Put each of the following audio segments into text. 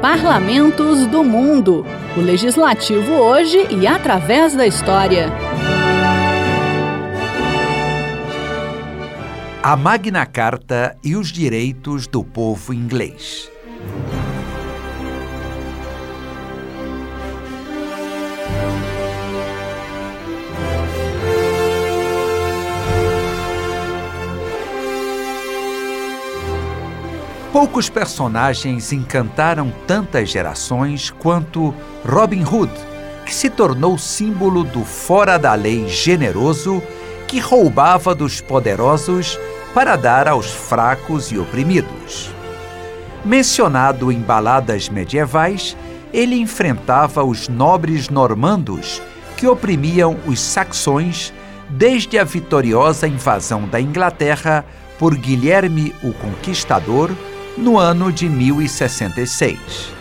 Parlamentos do Mundo. O legislativo hoje e através da história. A Magna Carta e os direitos do povo inglês. Poucos personagens encantaram tantas gerações quanto Robin Hood, que se tornou símbolo do fora da lei generoso que roubava dos poderosos para dar aos fracos e oprimidos. Mencionado em baladas medievais, ele enfrentava os nobres normandos que oprimiam os saxões desde a vitoriosa invasão da Inglaterra por Guilherme o Conquistador no ano de 1066.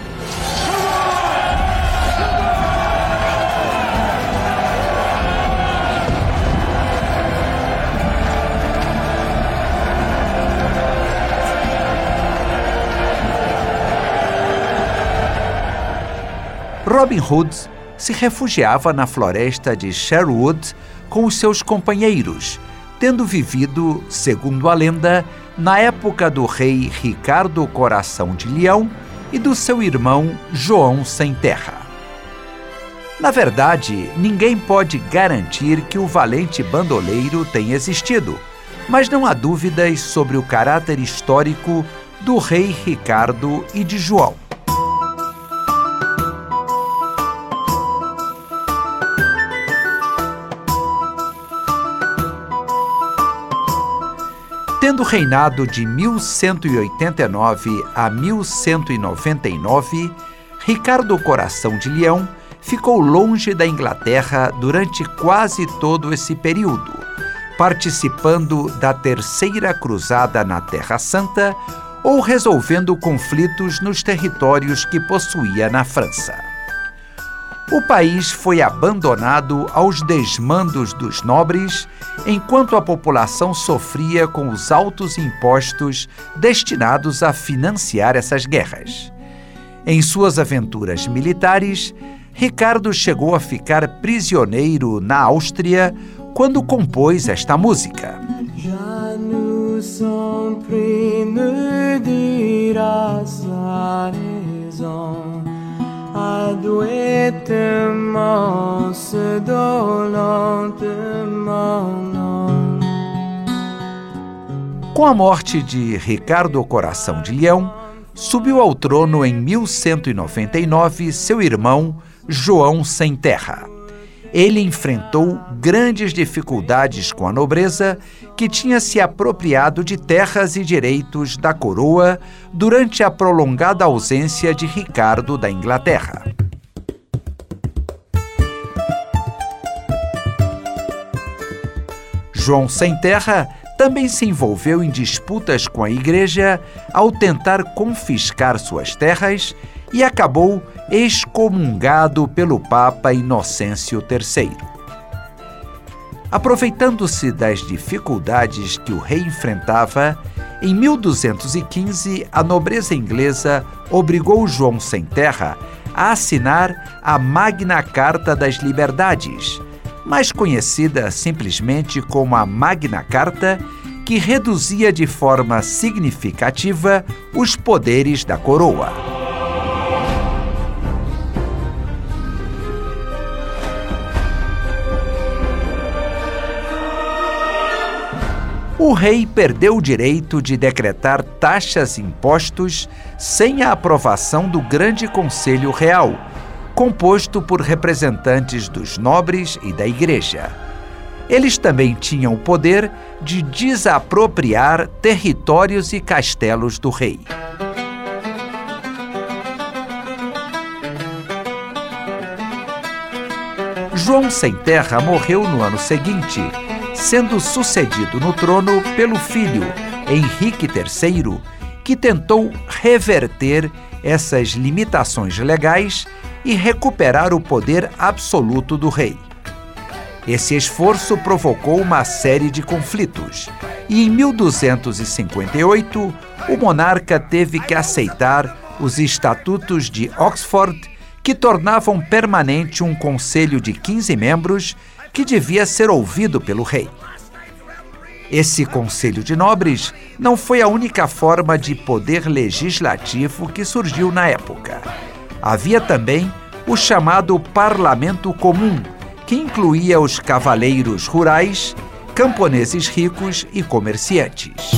Robin Hood se refugiava na floresta de Sherwood com os seus companheiros, tendo vivido, segundo a lenda, na época do rei Ricardo Coração de Leão e do seu irmão João Sem Terra. Na verdade, ninguém pode garantir que o valente bandoleiro tenha existido, mas não há dúvidas sobre o caráter histórico do rei Ricardo e de João. Tendo reinado de 1189 a 1199, Ricardo Coração de Leão ficou longe da Inglaterra durante quase todo esse período, participando da Terceira Cruzada na Terra Santa ou resolvendo conflitos nos territórios que possuía na França o país foi abandonado aos desmandos dos nobres, enquanto a população sofria com os altos impostos destinados a financiar essas guerras. Em suas aventuras militares, Ricardo chegou a ficar prisioneiro na Áustria quando compôs esta música. Já nous com a morte de Ricardo Coração de Leão, subiu ao trono em 1199 seu irmão João Sem Terra. Ele enfrentou grandes dificuldades com a nobreza, que tinha se apropriado de terras e direitos da coroa durante a prolongada ausência de Ricardo da Inglaterra. João Sem Terra também se envolveu em disputas com a igreja ao tentar confiscar suas terras e acabou excomungado pelo Papa Inocêncio III. Aproveitando-se das dificuldades que o rei enfrentava, em 1215 a nobreza inglesa obrigou João Sem Terra a assinar a Magna Carta das Liberdades, mais conhecida simplesmente como a Magna Carta, que reduzia de forma significativa os poderes da coroa. o rei perdeu o direito de decretar taxas e impostos sem a aprovação do Grande Conselho Real, composto por representantes dos nobres e da igreja. Eles também tinham o poder de desapropriar territórios e castelos do rei. João Sem Terra morreu no ano seguinte sendo sucedido no trono pelo filho Henrique III, que tentou reverter essas limitações legais e recuperar o poder absoluto do rei. Esse esforço provocou uma série de conflitos, e em 1258 o monarca teve que aceitar os Estatutos de Oxford, que tornavam permanente um conselho de 15 membros que devia ser ouvido pelo rei. Esse Conselho de Nobres não foi a única forma de poder legislativo que surgiu na época. Havia também o chamado Parlamento Comum, que incluía os cavaleiros rurais, camponeses ricos e comerciantes.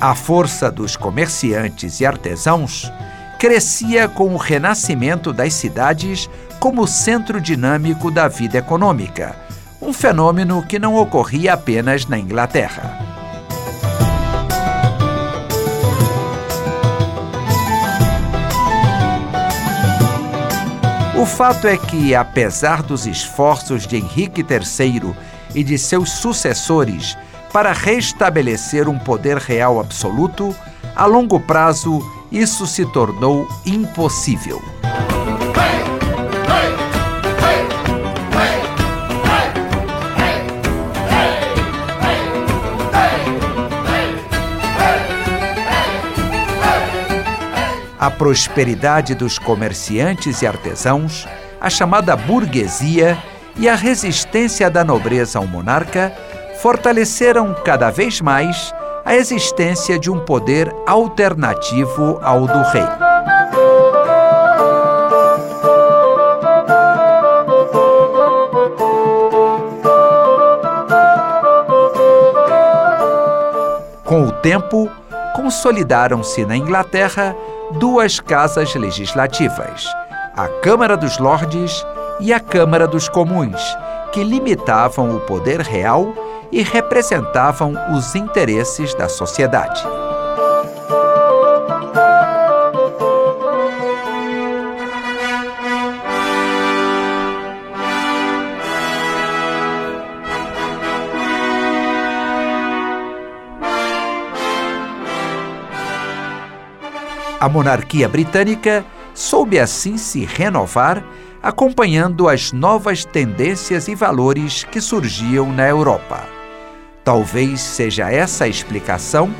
A força dos comerciantes e artesãos crescia com o renascimento das cidades como centro dinâmico da vida econômica, um fenômeno que não ocorria apenas na Inglaterra. O fato é que, apesar dos esforços de Henrique III e de seus sucessores para restabelecer um poder real absoluto, a longo prazo isso se tornou impossível. A prosperidade dos comerciantes e artesãos, a chamada burguesia e a resistência da nobreza ao monarca fortaleceram cada vez mais a existência de um poder alternativo ao do rei. Com o tempo, consolidaram-se na Inglaterra duas casas legislativas, a Câmara dos Lordes e a Câmara dos Comuns, que limitavam o poder real e representavam os interesses da sociedade. A monarquia britânica soube assim se renovar, acompanhando as novas tendências e valores que surgiam na Europa. Talvez seja essa a explicação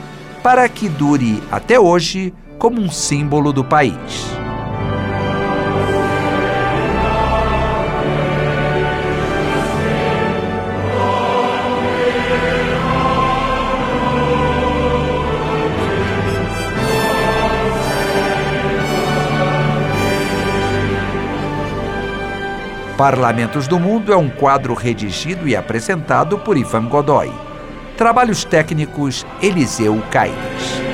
para que dure até hoje como um símbolo do país. Parlamentos do Mundo é um quadro redigido e apresentado por Ivan Godoy. Trabalhos técnicos Eliseu Caires.